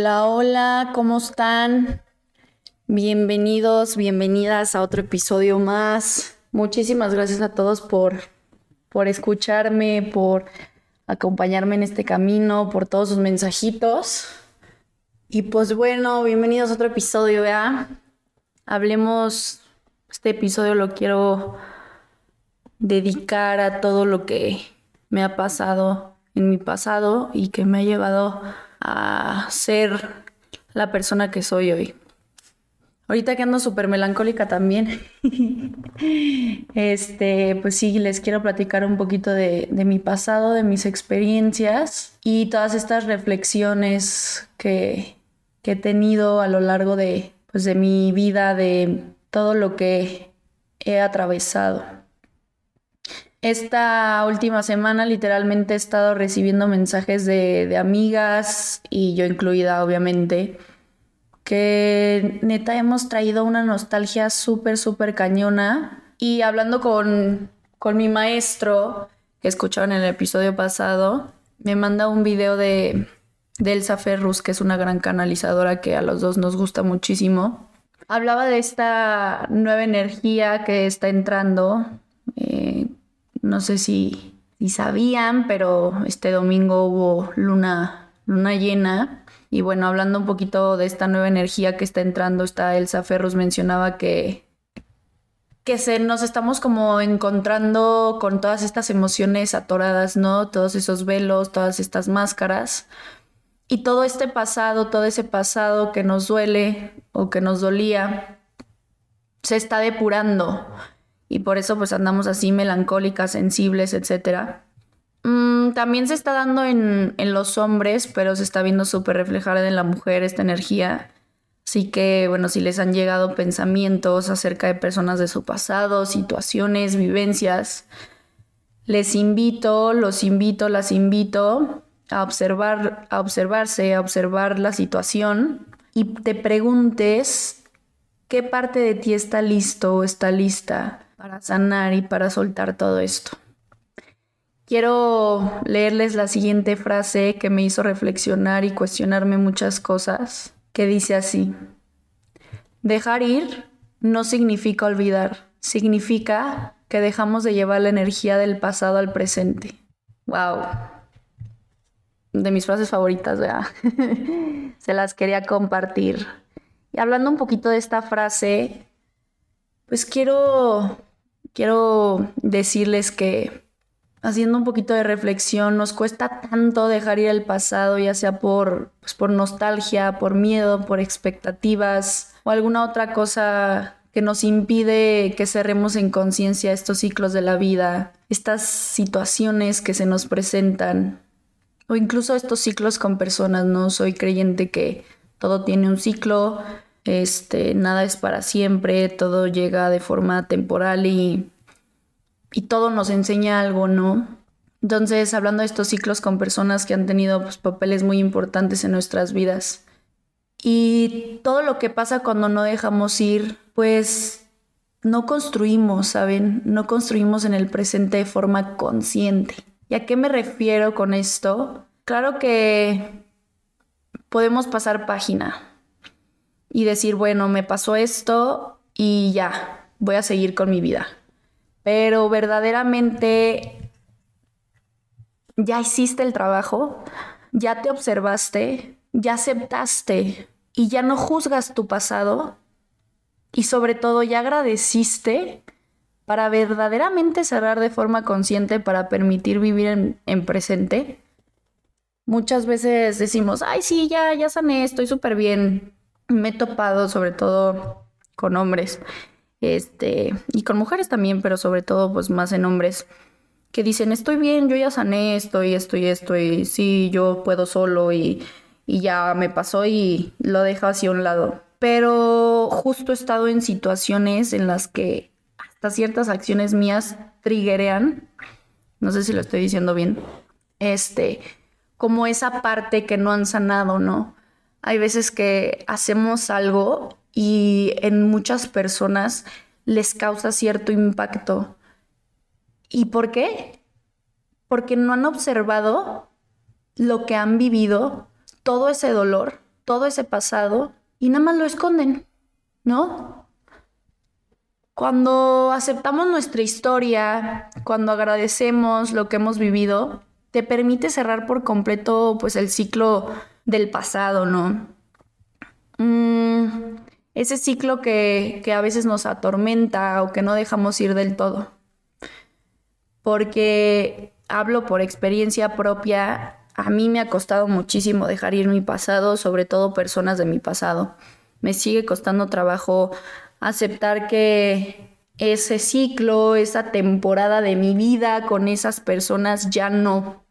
Hola, hola, ¿cómo están? Bienvenidos, bienvenidas a otro episodio más. Muchísimas gracias a todos por, por escucharme, por acompañarme en este camino, por todos sus mensajitos. Y pues bueno, bienvenidos a otro episodio, ¿ya? Hablemos, este episodio lo quiero dedicar a todo lo que me ha pasado en mi pasado y que me ha llevado a ser la persona que soy hoy. Ahorita que ando súper melancólica también, este, pues sí, les quiero platicar un poquito de, mi pasado, de mis experiencias y todas estas reflexiones que, que he tenido a lo largo de, pues, de mi vida, de todo lo que he atravesado. Esta última semana literalmente he estado recibiendo mensajes de, amigas y yo incluida obviamente, que neta hemos traído una nostalgia súper, súper cañona. Y hablando con, con mi maestro, que escucharon en el episodio pasado, me manda un video de, de Elsa Ferrus, que es una gran canalizadora que a los dos nos gusta muchísimo. Hablaba de esta nueva energía que está entrando. Eh, no sé si, sabían, pero este domingo hubo luna, luna llena. Y bueno, hablando un poquito de esta nueva energía que está entrando, está Elsa Ferrus mencionaba que, que se, nos estamos como encontrando con todas estas emociones atoradas, ¿no? Todos esos velos, todas estas máscaras. Y todo este pasado, todo ese pasado que nos duele o que nos dolía, se está depurando y por eso pues andamos así melancólicas, sensibles, etc. Mm, también se está dando en, en, los hombres, pero se está viendo súper reflejada en la mujer esta energía. Así que bueno, si les han llegado pensamientos acerca de personas de su pasado, situaciones, vivencias, les invito, los invito, las invito a observar, a observarse, a observar la situación y te preguntes qué parte de ti está listo o está lista para sanar y para soltar todo esto. Quiero leerles la siguiente frase que me hizo reflexionar y cuestionarme muchas cosas, que dice así, dejar ir no significa olvidar, significa que dejamos de llevar la energía del pasado al presente. ¡Wow! De mis frases favoritas, ¿verdad? Se las quería compartir. Y hablando un poquito de esta frase, pues quiero quiero decirles que haciendo un poquito de reflexión, nos cuesta tanto dejar ir el pasado, ya sea por, pues, por nostalgia, por miedo, por expectativas o alguna otra cosa que nos impide que cerremos en conciencia estos ciclos de la vida, estas situaciones que se nos presentan, o incluso estos ciclos con personas, ¿no? Soy creyente que todo tiene un ciclo, este, nada es para siempre, todo llega de forma temporal y, y todo nos enseña algo, ¿no? Entonces, hablando de estos ciclos con personas que han tenido pues, papeles muy importantes en nuestras vidas y todo lo que pasa cuando no dejamos ir, pues no construimos, ¿saben? No construimos en el presente de forma consciente. ¿Y a qué me refiero con esto? Claro que podemos pasar página, y decir, bueno, me pasó esto y ya, voy a seguir con mi vida. Pero verdaderamente ya hiciste el trabajo, ya te observaste, ya aceptaste y ya no juzgas tu pasado y sobre todo ya agradeciste para verdaderamente cerrar de forma consciente para permitir vivir en, en presente. Muchas veces decimos, ay, sí, ya, ya sané, estoy súper bien me he topado sobre todo con hombres, este, y con mujeres también, pero sobre todo pues más en hombres, que dicen, estoy bien, yo ya sané esto y esto y esto, y sí, yo puedo solo y, y ya me pasó y lo dejo hacia un lado. Pero justo he estado en situaciones en las que hasta ciertas acciones mías triggerean, no sé si lo estoy diciendo bien, este, como esa parte que no han sanado, ¿no? Hay veces que hacemos algo y en muchas personas les causa cierto impacto. ¿Y por qué? Porque no han observado lo que han vivido, todo ese dolor, todo ese pasado y nada más lo esconden, ¿no? Cuando aceptamos nuestra historia, cuando agradecemos lo que hemos vivido, te permite cerrar por completo pues el ciclo del pasado, ¿no? Mm, ese ciclo que, que a veces nos atormenta o que no dejamos ir del todo. Porque hablo por experiencia propia, a mí me ha costado muchísimo dejar ir mi pasado, sobre todo personas de mi pasado. Me sigue costando trabajo aceptar que ese ciclo, esa temporada de mi vida con esas personas ya no,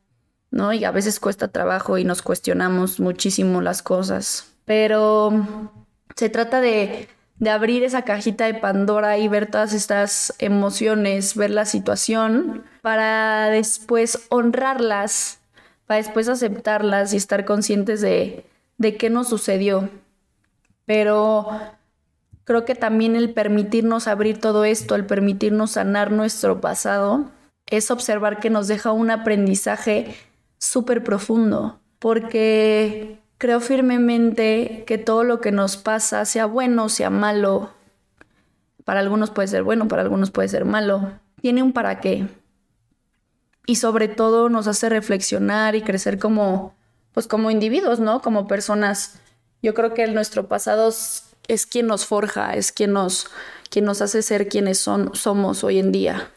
¿no? Y a veces cuesta trabajo y nos cuestionamos muchísimo las cosas. Pero se trata de, de abrir esa cajita de Pandora y ver todas estas emociones, ver la situación, para después honrarlas, para después aceptarlas y estar conscientes de, de qué nos sucedió. Pero creo que también el permitirnos abrir todo esto, el permitirnos sanar nuestro pasado, es observar que nos deja un aprendizaje súper profundo, porque creo firmemente que todo lo que nos pasa, sea bueno, sea malo, para algunos puede ser bueno, para algunos puede ser malo, tiene un para qué. Y sobre todo nos hace reflexionar y crecer como, pues como individuos, ¿no? Como personas. Yo creo que nuestro pasado es quien nos forja, es quien nos, quien nos hace ser quienes son, somos hoy en día.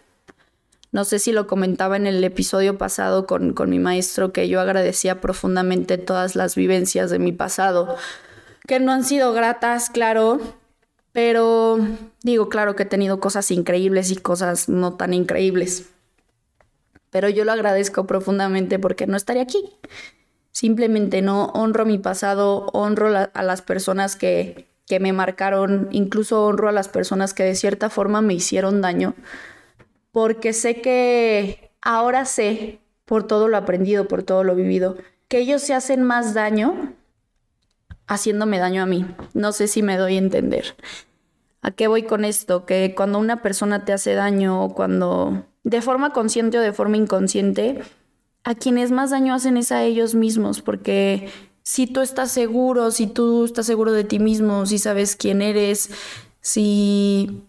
No sé si lo comentaba en el episodio pasado con, con mi maestro, que yo agradecía profundamente todas las vivencias de mi pasado, que no han sido gratas, claro, pero digo, claro que he tenido cosas increíbles y cosas no tan increíbles. Pero yo lo agradezco profundamente porque no estaría aquí. Simplemente no honro mi pasado, honro a las personas que, que me marcaron, incluso honro a las personas que de cierta forma me hicieron daño, porque sé que ahora sé, por todo lo aprendido, por todo lo vivido, que ellos se hacen más daño haciéndome daño a mí. No sé si me doy a entender. ¿A qué voy con esto? Que cuando una persona te hace daño o cuando de forma consciente o de forma inconsciente, a quienes más daño hacen es a ellos mismos, porque si tú estás seguro, si tú estás seguro de ti mismo, si sabes quién eres, si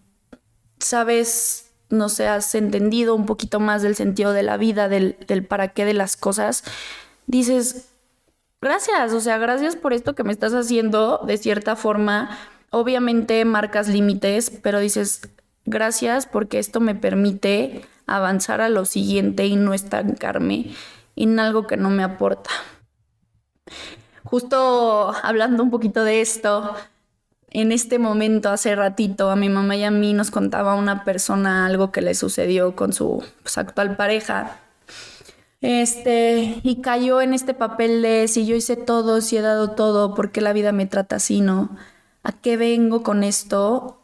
sabes, no sé, has entendido un poquito más del sentido de la vida, del, del para qué de las cosas, dices, gracias, o sea, gracias por esto que me estás haciendo de cierta forma. Obviamente marcas límites, pero dices, gracias porque esto me permite avanzar a lo siguiente y no estancarme en algo que no me aporta. Justo hablando un poquito de esto, en este momento, hace ratito, a mi mamá y a mí nos contaba una persona algo que le sucedió con su pues, actual pareja. Este, y cayó en este papel de si yo hice todo, si he dado todo, ¿por qué la vida me trata así, no? ¿A qué vengo con esto?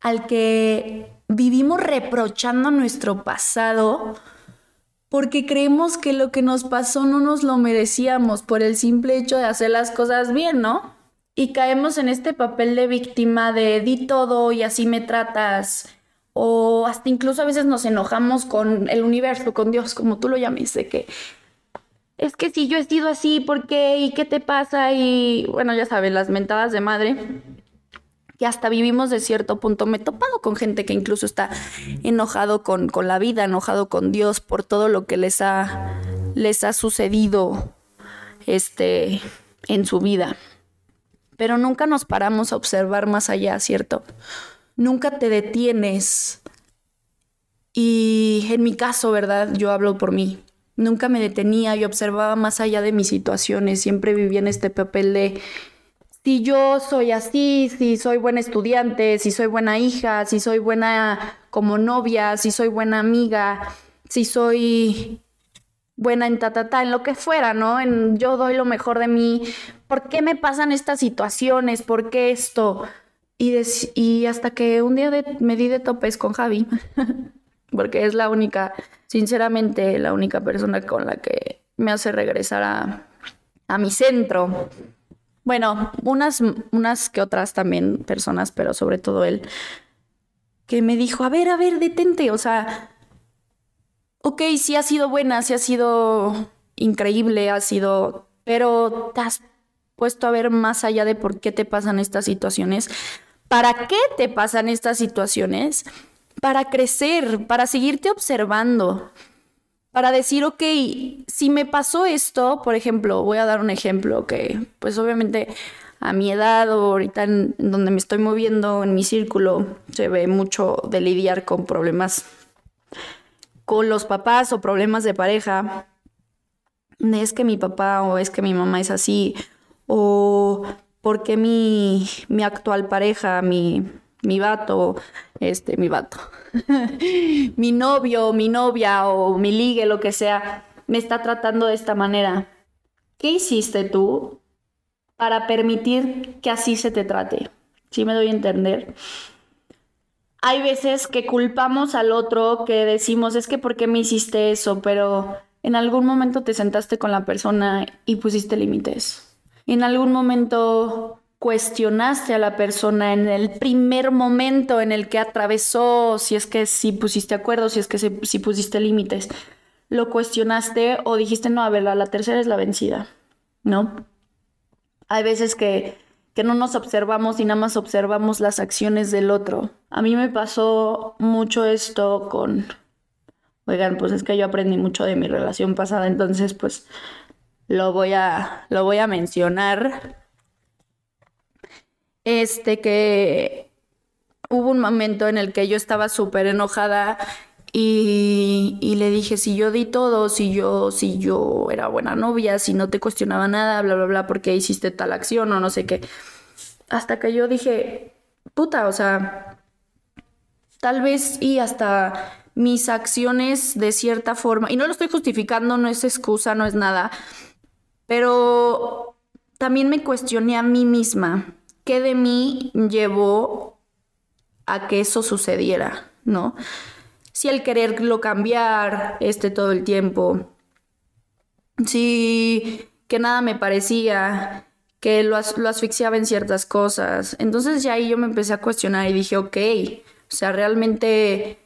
Al que vivimos reprochando nuestro pasado porque creemos que lo que nos pasó no nos lo merecíamos por el simple hecho de hacer las cosas bien, ¿no? Y caemos en este papel de víctima de di todo y así me tratas. O hasta incluso a veces nos enojamos con el universo, con Dios, como tú lo llames, que es que si yo he sido así, ¿por qué? ¿Y qué te pasa? Y bueno, ya sabes, las mentadas de madre que hasta vivimos de cierto punto. Me he topado con gente que incluso está enojado con, con la vida, enojado con Dios por todo lo que les ha, les ha sucedido este, en su vida. Pero nunca nos paramos a observar más allá, ¿cierto? Nunca te detienes. Y en mi caso, ¿verdad? Yo hablo por mí. Nunca me detenía y observaba más allá de mis situaciones. Siempre vivía en este papel de si yo soy así, si soy buena estudiante, si soy buena hija, si soy buena como novia, si soy buena amiga, si soy buena en ta, ta, ta, en lo que fuera, ¿no? En yo doy lo mejor de mí. ¿Por qué me pasan estas situaciones? ¿Por qué esto? Y, y hasta que un día me di de topes con Javi, porque es la única, sinceramente, la única persona con la que me hace regresar a, a mi centro bueno, unas, unas que otras también personas, pero sobre todo él, que me dijo, a ver, a ver, detente, o sea, ok, sí ha sido buena, sí ha sido increíble, ha sido, pero te has puesto a ver más allá de por qué te pasan estas situaciones, para qué te pasan estas situaciones, para crecer, para seguirte observando, para decir, ok, si me pasó esto, por ejemplo, voy a dar un ejemplo que pues obviamente a mi edad o ahorita en, donde me estoy moviendo en mi círculo se ve mucho de lidiar con problemas con los papás o problemas de pareja. Es que mi papá o es que mi mamá es así o porque mi, mi actual pareja, mi, mi vato, este, mi vato, mi novio, mi novia o mi ligue, lo que sea, me está tratando de esta manera. ¿Qué hiciste tú para permitir que así se te trate? ¿Sí me doy a entender? Hay veces que culpamos al otro, que decimos, es que ¿por qué me hiciste eso? Pero en algún momento te sentaste con la persona y pusiste límites. En algún momento cuestionaste a la persona en el primer momento en el que atravesó, si es que si pusiste acuerdos, si es que si pusiste límites, lo cuestionaste o dijiste, no, a ver, la, tercera es la vencida, ¿no? Hay veces que, que no nos observamos y nada más observamos las acciones del otro. A mí me pasó mucho esto con, oigan, pues es que yo aprendí mucho de mi relación pasada, entonces pues lo voy a, lo voy a mencionar este que hubo un momento en el que yo estaba súper enojada y, le dije, si yo di todo, si yo, si yo era buena novia, si no te cuestionaba nada, bla, bla, bla, porque hiciste tal acción o no sé qué. Hasta que yo dije, puta, o sea, tal vez y hasta mis acciones de cierta forma, y no lo estoy justificando, no es excusa, no es nada, pero también me cuestioné a mí misma ¿qué de mí llevó a que eso sucediera? ¿No? Si el quererlo cambiar este todo el tiempo, si que nada me parecía, que lo, asfixiaba en ciertas cosas. Entonces ya ahí yo me empecé a cuestionar y dije, ok, o sea, realmente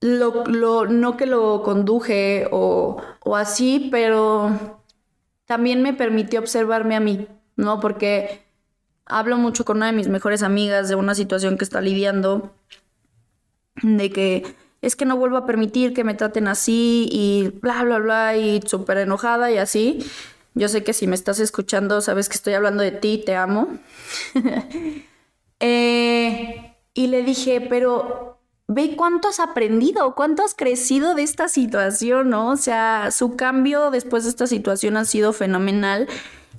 lo, no que lo conduje o, o así, pero también me permitió observarme a mí, ¿no? Porque hablo mucho con una de mis mejores amigas de una situación que está lidiando, de que es que no vuelvo a permitir que me traten así y bla, bla, bla, y súper enojada y así. Yo sé que si me estás escuchando, sabes que estoy hablando de ti, te amo. Eh, y le dije, pero ve cuánto has aprendido, cuánto has crecido de esta situación, ¿no? O sea, su cambio después de esta situación ha sido fenomenal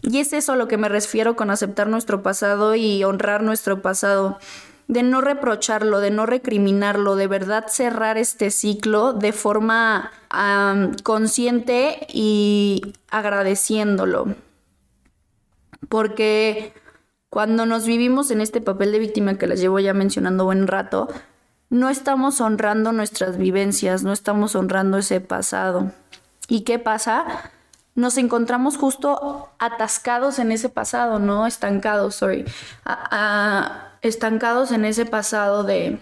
y es eso a lo que me refiero con aceptar nuestro pasado y honrar nuestro pasado. De no reprocharlo, de no recriminarlo, de verdad cerrar este ciclo de forma consciente y agradeciéndolo. Porque cuando nos vivimos en este papel de víctima que les llevo ya mencionando buen rato, no estamos honrando nuestras vivencias, no estamos honrando ese pasado. ¿Y qué pasa? Nos encontramos justo atascados en ese pasado, ¿no? Estancados, sorry. estancados en ese pasado de,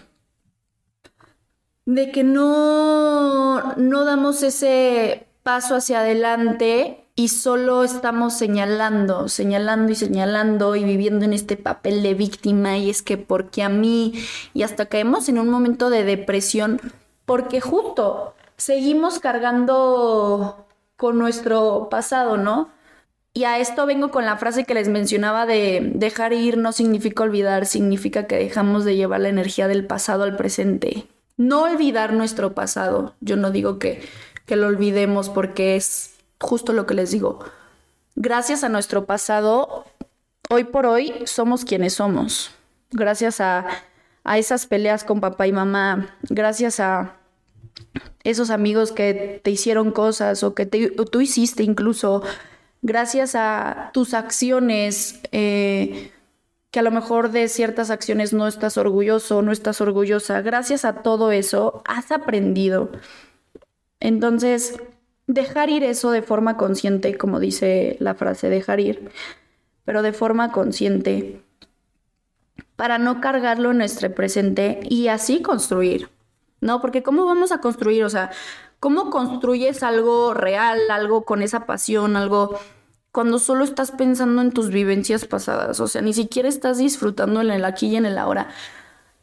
de que no, no damos ese paso hacia adelante y solo estamos señalando, señalando y señalando y viviendo en este papel de víctima y es que porque a mí y hasta caemos en un momento de depresión porque justo seguimos cargando con nuestro pasado, ¿no? Y a esto vengo con la frase que les mencionaba de dejar ir no significa olvidar, significa que dejamos de llevar la energía del pasado al presente. No olvidar nuestro pasado. Yo no digo que, que lo olvidemos porque es justo lo que les digo. Gracias a nuestro pasado, hoy por hoy somos quienes somos. Gracias a, a esas peleas con papá y mamá, gracias a esos amigos que te hicieron cosas o que tú hiciste incluso, gracias a tus acciones, eh, que a lo mejor de ciertas acciones no estás orgulloso, no estás orgullosa, gracias a todo eso has aprendido. Entonces, dejar ir eso de forma consciente, como dice la frase, dejar ir, pero de forma consciente, para no cargarlo en nuestro presente y así construir. ¿No? Porque ¿cómo vamos a construir? O sea, ¿cómo construyes algo real, algo con esa pasión, algo cuando solo estás pensando en tus vivencias pasadas, o sea, ni siquiera estás disfrutando en el aquí y en el ahora.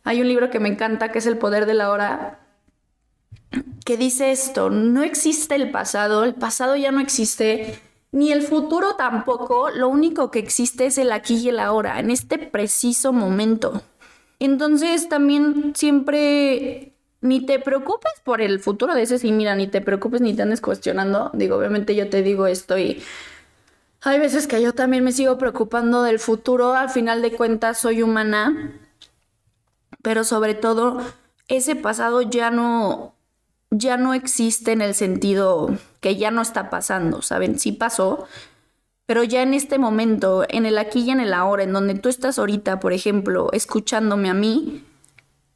Hay un libro que me encanta que es El poder de la hora, que dice esto, no existe el pasado, el pasado ya no existe, ni el futuro tampoco, lo único que existe es el aquí y el ahora, en este preciso momento. Entonces también siempre ni te preocupes por el futuro de ese, sí, mira, ni te preocupes ni te andes cuestionando. Digo, obviamente yo te digo esto y hay veces que yo también me sigo preocupando del futuro, al final de cuentas soy humana, pero sobre todo ese pasado ya no ya no existe en el sentido que ya no está pasando, ¿saben? Sí pasó, pero ya en este momento, en el aquí y en el ahora, en donde tú estás ahorita, por ejemplo, escuchándome a mí,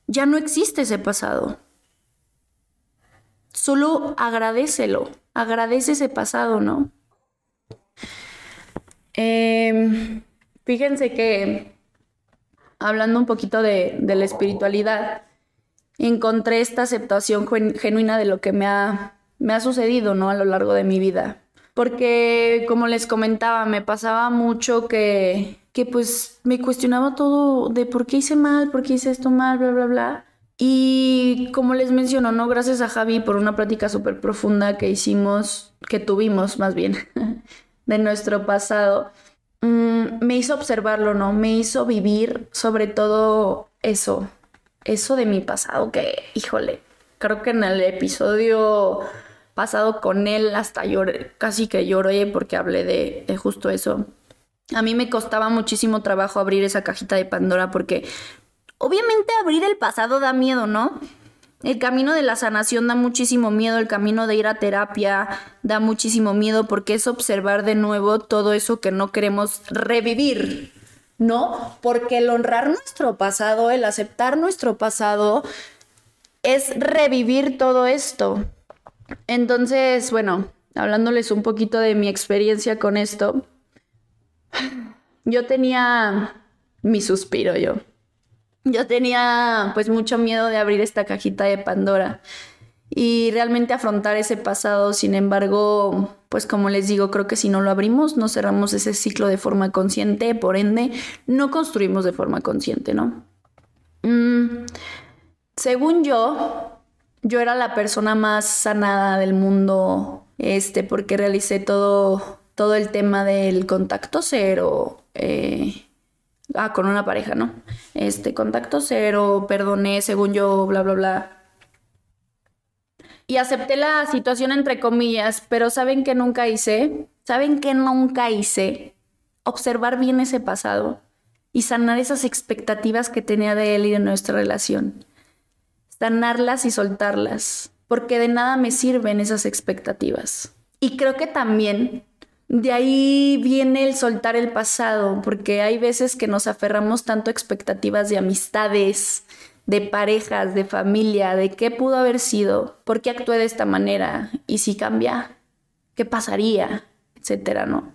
ya no existe ese pasado. Solo agradecelo, agradece ese pasado, ¿no? Em, fíjense que hablando un poquito de, de, la espiritualidad, encontré esta aceptación genuina de lo que me ha, me ha sucedido, ¿no? A lo largo de mi vida. Porque, como les comentaba, me pasaba mucho que que pues me cuestionaba todo de por qué hice mal, por qué hice esto mal, bla, bla, bla. Y como les menciono, ¿no? Gracias a Javi por una plática súper profunda que hicimos, que tuvimos más bien, de nuestro pasado, mm, me hizo observarlo, ¿no? Me hizo vivir sobre todo eso, eso de mi pasado, que, híjole, creo que en el episodio pasado con él hasta lloré, casi que lloré porque hablé de, de justo eso a mí me costaba muchísimo trabajo abrir esa cajita de Pandora porque obviamente abrir el pasado da miedo, ¿no? El camino de la sanación da muchísimo miedo, el camino de ir a terapia da muchísimo miedo porque es observar de nuevo todo eso que no queremos revivir, ¿no? Porque el honrar nuestro pasado, el aceptar nuestro pasado, es revivir todo esto. Entonces, bueno, hablándoles un poquito de mi experiencia con esto, yo tenía mi suspiro yo. Yo tenía pues mucho miedo de abrir esta cajita de Pandora y realmente afrontar ese pasado. Sin embargo, pues como les digo, creo que si no lo abrimos, no cerramos ese ciclo de forma consciente, por ende, no construimos de forma consciente, ¿no? Mm, según yo, yo era la persona más sanada del mundo, este, porque realicé todo todo el tema del contacto cero. Eh, ah, con una pareja, ¿no? Este, contacto cero, perdoné, según yo, bla, bla, bla. Y acepté la situación entre comillas, pero ¿saben qué nunca hice? ¿Saben qué nunca hice? Observar bien ese pasado y sanar esas expectativas que tenía de él y de nuestra relación. Sanarlas y soltarlas, porque de nada me sirven esas expectativas. Y creo que también de ahí viene el soltar el pasado, porque hay veces que nos aferramos tanto a expectativas de amistades, de parejas, de familia, de qué pudo haber sido, por qué actué de esta manera y si cambia, qué pasaría, etcétera, ¿no?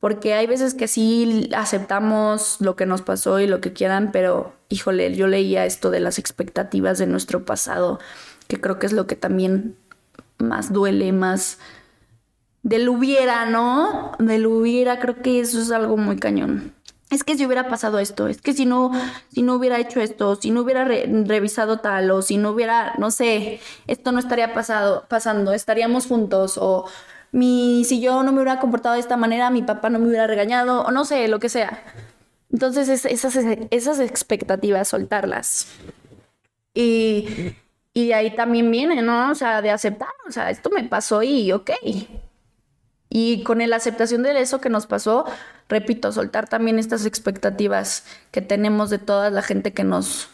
Porque hay veces que sí aceptamos lo que nos pasó y lo que quieran, pero híjole, yo leía esto de las expectativas de nuestro pasado, que creo que es lo que también más duele, más del hubiera, ¿no? Del hubiera, creo que eso es algo muy cañón. Es que si hubiera pasado esto, es que si no, si no hubiera hecho esto, si no hubiera revisado tal, o si no hubiera, no sé, esto no estaría pasado, pasando, estaríamos juntos, o mi, si yo no me hubiera comportado de esta manera, mi papá no me hubiera regañado, o no sé, lo que sea. Entonces, esas, esas expectativas, soltarlas. Y, y de ahí también viene, ¿no? O sea, de aceptar, o sea, esto me pasó y ok, y con la aceptación de eso que nos pasó, repito, soltar también estas expectativas que tenemos de toda la gente que nos,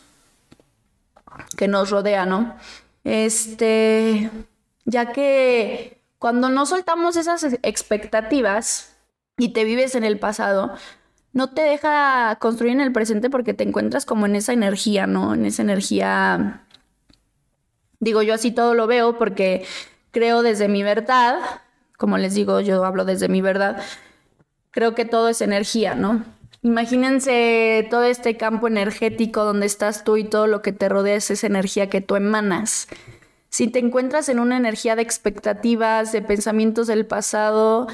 que nos rodea, ¿no? Este, ya que cuando no soltamos esas expectativas y te vives en el pasado, no te deja construir en el presente porque te encuentras como en esa energía, ¿no? En esa energía, digo yo así todo lo veo porque creo desde mi verdad como les digo, yo hablo desde mi verdad, creo que todo es energía, ¿no? Imagínense todo este campo energético donde estás tú y todo lo que te rodea es esa energía que tú emanas. Si te encuentras en una energía de expectativas, de pensamientos del pasado,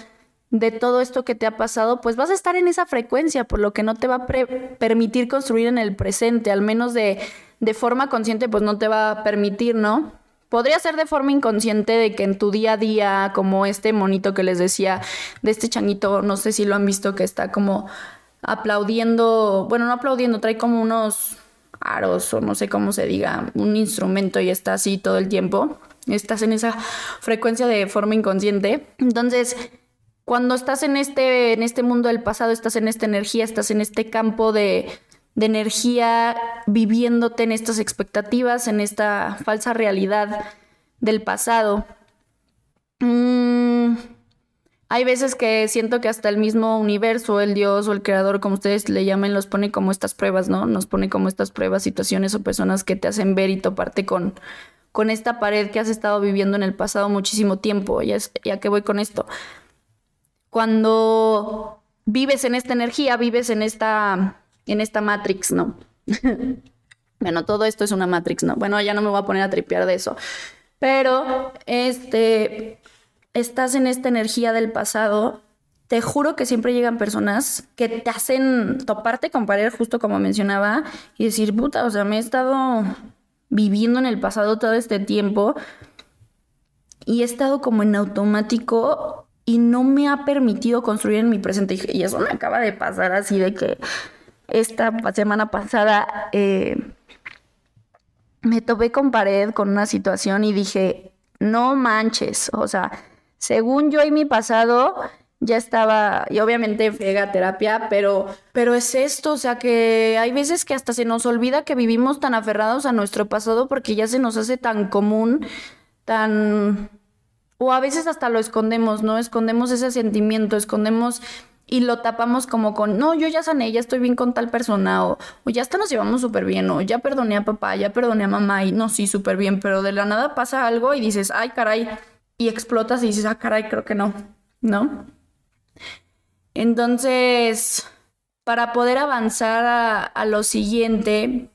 de todo esto que te ha pasado, pues vas a estar en esa frecuencia, por lo que no te va a permitir construir en el presente, al menos de, de forma consciente, pues no te va a permitir, ¿no? Podría ser de forma inconsciente de que en tu día a día, como este monito que les decía, de este changuito, no sé si lo han visto, que está como aplaudiendo, bueno, no aplaudiendo, trae como unos aros o no sé cómo se diga, un instrumento y está así todo el tiempo. Estás en esa frecuencia de forma inconsciente. Entonces, cuando estás en este, en este mundo del pasado, estás en esta energía, estás en este campo de, de energía, viviéndote en estas expectativas, en esta falsa realidad del pasado. Mm, hay veces que siento que hasta el mismo universo, el Dios o el creador, como ustedes le llamen, los pone como estas pruebas, ¿no? Nos pone como estas pruebas, situaciones o personas que te hacen ver y toparte con, con esta pared que has estado viviendo en el pasado muchísimo tiempo. Ya, ya que voy con esto. Cuando vives en esta energía, vives en esta, en esta matrix, ¿no? bueno, todo esto es una matrix, ¿no? Bueno, ya no me voy a poner a tripear de eso. Pero, este, estás en esta energía del pasado, te juro que siempre llegan personas que te hacen toparte con pared, justo como mencionaba, y decir, puta, o sea, me he estado viviendo en el pasado todo este tiempo y he estado como en automático y no me ha permitido construir en mi presente. Y eso me acaba de pasar así de que esta semana pasada eh, me topé con pared con una situación y dije, no manches, o sea, según yo y mi pasado, ya estaba, y obviamente fega terapia, pero, pero es esto, o sea que hay veces que hasta se nos olvida que vivimos tan aferrados a nuestro pasado porque ya se nos hace tan común, tan... O a veces hasta lo escondemos, ¿no? Escondemos ese sentimiento, escondemos y lo tapamos como con, no, yo ya sané, ya estoy bien con tal persona, o, o ya hasta nos llevamos súper bien, o ya perdoné a papá, ya perdoné a mamá, y no, sí, súper bien, pero de la nada pasa algo y dices, ay, caray, y explotas y dices, ah, caray, creo que no, ¿no? Entonces, para poder avanzar a, a lo siguiente,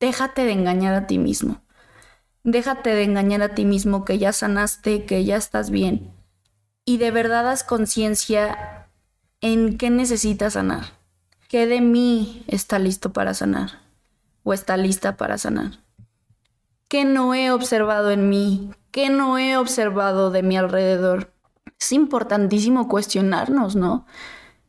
déjate de engañar a ti mismo. Déjate de engañar a ti mismo que ya sanaste, que ya estás bien. Y de verdad haz conciencia en qué necesitas sanar. ¿Qué de mí está listo para sanar? ¿O está lista para sanar? ¿Qué no he observado en mí? ¿Qué no he observado de mi alrededor? Es importantísimo cuestionarnos, ¿no?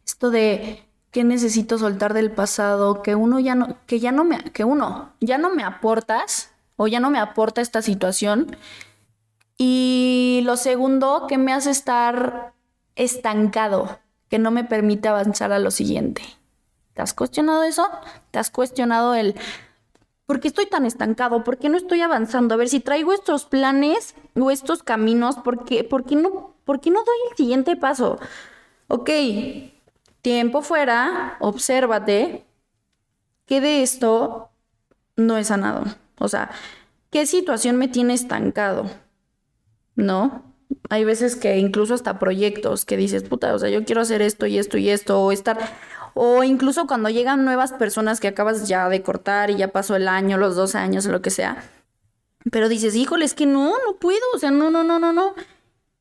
Esto de qué necesito soltar del pasado, que uno ya no, que ya no me, que uno ya no me aportas o ya no me aporta esta situación. Y lo segundo, que me hace estar estancado, que no me permite avanzar a lo siguiente. ¿Te has cuestionado eso? ¿Te has cuestionado el ¿Por qué estoy tan estancado? ¿Por qué no estoy avanzando? A ver, si traigo estos planes o estos caminos, ¿por qué, por qué, no, por qué no doy el siguiente paso? Ok, tiempo fuera, obsérvate que de esto no he sanado. O sea, ¿qué situación me tiene estancado? ¿No? Hay veces que incluso hasta proyectos que dices, puta, o sea, yo quiero hacer esto y esto y esto, o estar o incluso cuando llegan nuevas personas que acabas ya de cortar y ya pasó el año, los dos años, lo que sea. Pero dices, híjole, es que no, no puedo, o sea, no, no, no, no, no.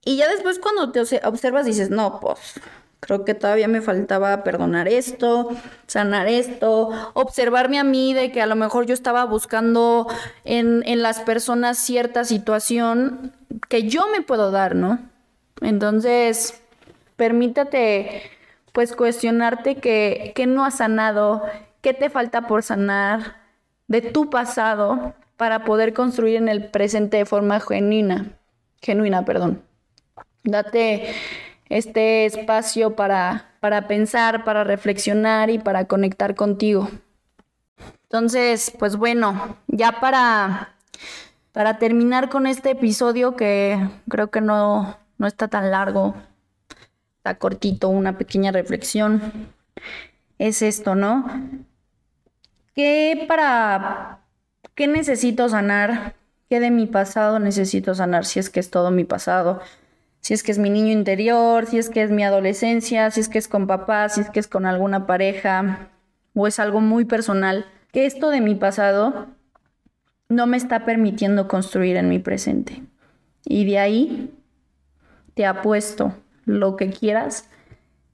Y ya después cuando te observas dices, no, pues creo que todavía me faltaba perdonar esto, sanar esto, observarme a mí de que a lo mejor yo estaba buscando en, en las personas cierta situación que yo me puedo dar, ¿no? Entonces, permítate pues cuestionarte que, no has sanado, qué te falta por sanar de tu pasado para poder construir en el presente de forma genuina, genuina, perdón. Date este espacio para, para pensar, para reflexionar y para conectar contigo. Entonces, pues bueno, ya para, para terminar con este episodio que creo que no, no está tan largo, está cortito, una pequeña reflexión, es esto, ¿no? ¿Qué para... ¿Qué necesito sanar? ¿Qué de mi pasado necesito sanar? Si es que es todo mi pasado, si es que es mi niño interior, si es que es mi adolescencia, si es que es con papá, si es que es con alguna pareja, o es algo muy personal, que esto de mi pasado no me está permitiendo construir en mi presente. Y de ahí te apuesto lo que quieras,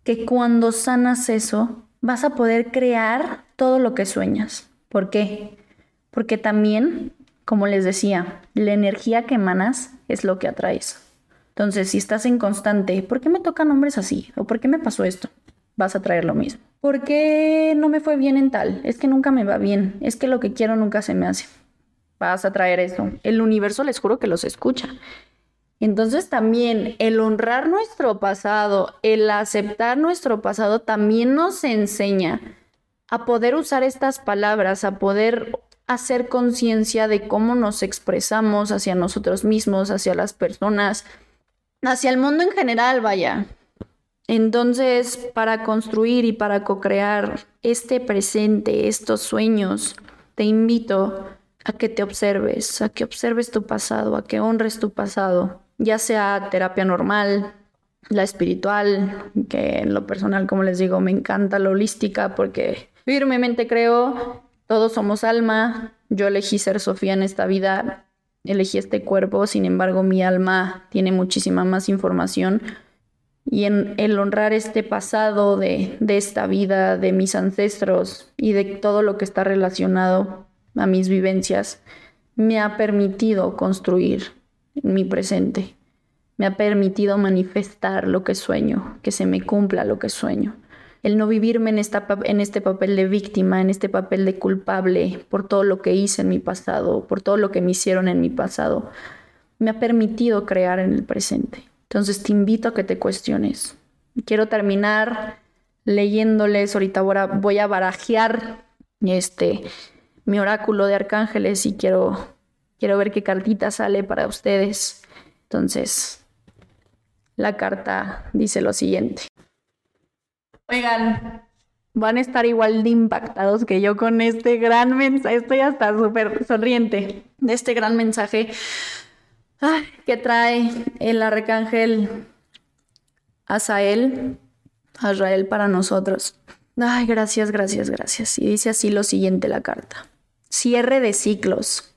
que cuando sanas eso, vas a poder crear todo lo que sueñas. ¿Por qué? Porque también, como les decía, la energía que emanas es lo que atraes. Entonces, si estás en constante, ¿por qué me tocan hombres así? ¿O por qué me pasó esto? Vas a traer lo mismo. ¿Por qué no me fue bien en tal? Es que nunca me va bien. Es que lo que quiero nunca se me hace. Vas a traer eso. El universo les juro que los escucha. Entonces también el honrar nuestro pasado, el aceptar nuestro pasado también nos enseña a poder usar estas palabras, a poder hacer conciencia de cómo nos expresamos hacia nosotros mismos, hacia las personas, hacia el mundo en general, vaya. Entonces, para construir y para co-crear este presente, estos sueños, te invito a que te observes, a que observes tu pasado, a que honres tu pasado ya sea terapia normal, la espiritual, que en lo personal, como les digo, me encanta la holística porque firmemente creo, todos somos alma, yo elegí ser Sofía en esta vida, elegí este cuerpo, sin embargo mi alma tiene muchísima más información y en el honrar este pasado de, de esta vida, de mis ancestros y de todo lo que está relacionado a mis vivencias, me ha permitido construir mi presente. Me ha permitido manifestar lo que sueño, que se me cumpla lo que sueño. El no vivirme en, esta, en este papel de víctima, en este papel de culpable por todo lo que hice en mi pasado, por todo lo que me hicieron en mi pasado, me ha permitido crear en el presente. Entonces te invito a que te cuestiones. Quiero terminar leyéndoles, ahorita voy a barajear este, mi oráculo de arcángeles y quiero Quiero ver qué cartita sale para ustedes. Entonces, la carta dice lo siguiente. Oigan, van a estar igual de impactados que yo con este gran mensaje. Estoy hasta súper sonriente de este gran mensaje que trae el arcángel Asael, Azrael para nosotros. Ay, gracias, gracias, gracias. Y dice así lo siguiente la carta. Cierre de ciclos.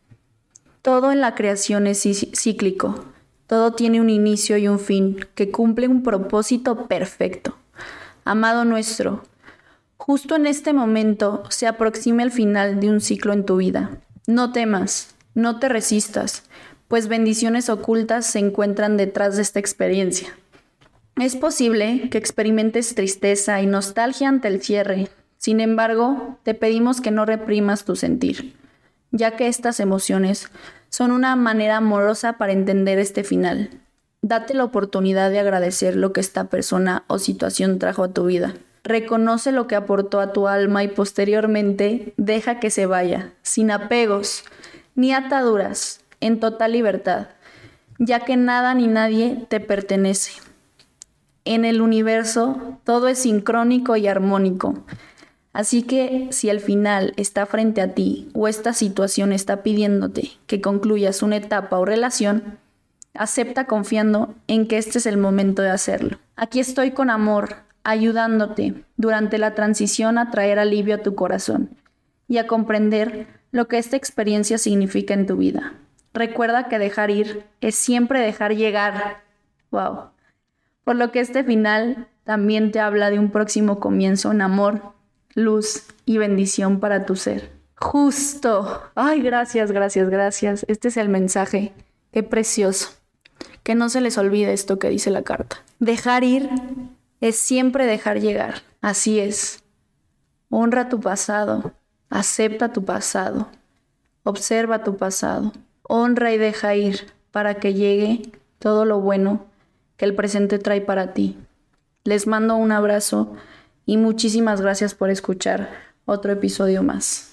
Todo en la creación es cíclico. Todo tiene un inicio y un fin que cumple un propósito perfecto. Amado nuestro, justo en este momento se aproxima el final de un ciclo en tu vida. No temas, no te resistas, pues bendiciones ocultas se encuentran detrás de esta experiencia. Es posible que experimentes tristeza y nostalgia ante el cierre. Sin embargo, te pedimos que no reprimas tu sentir ya que estas emociones son una manera amorosa para entender este final. Date la oportunidad de agradecer lo que esta persona o situación trajo a tu vida. Reconoce lo que aportó a tu alma y posteriormente deja que se vaya, sin apegos ni ataduras, en total libertad, ya que nada ni nadie te pertenece. En el universo todo es sincrónico y armónico. Así que si al final está frente a ti o esta situación está pidiéndote que concluyas una etapa o relación, acepta confiando en que este es el momento de hacerlo. Aquí estoy con amor, ayudándote durante la transición a traer alivio a tu corazón y a comprender lo que esta experiencia significa en tu vida. Recuerda que dejar ir es siempre dejar llegar. Wow. Por lo que este final también te habla de un próximo comienzo en amor luz y bendición para tu ser. Justo. Ay, gracias, gracias, gracias. Este es el mensaje. Qué precioso. Que no se les olvide esto que dice la carta. Dejar ir es siempre dejar llegar. Así es. Honra tu pasado. Acepta tu pasado. Observa tu pasado. Honra y deja ir para que llegue todo lo bueno que el presente trae para ti. Les mando un abrazo y muchísimas gracias por escuchar otro episodio más.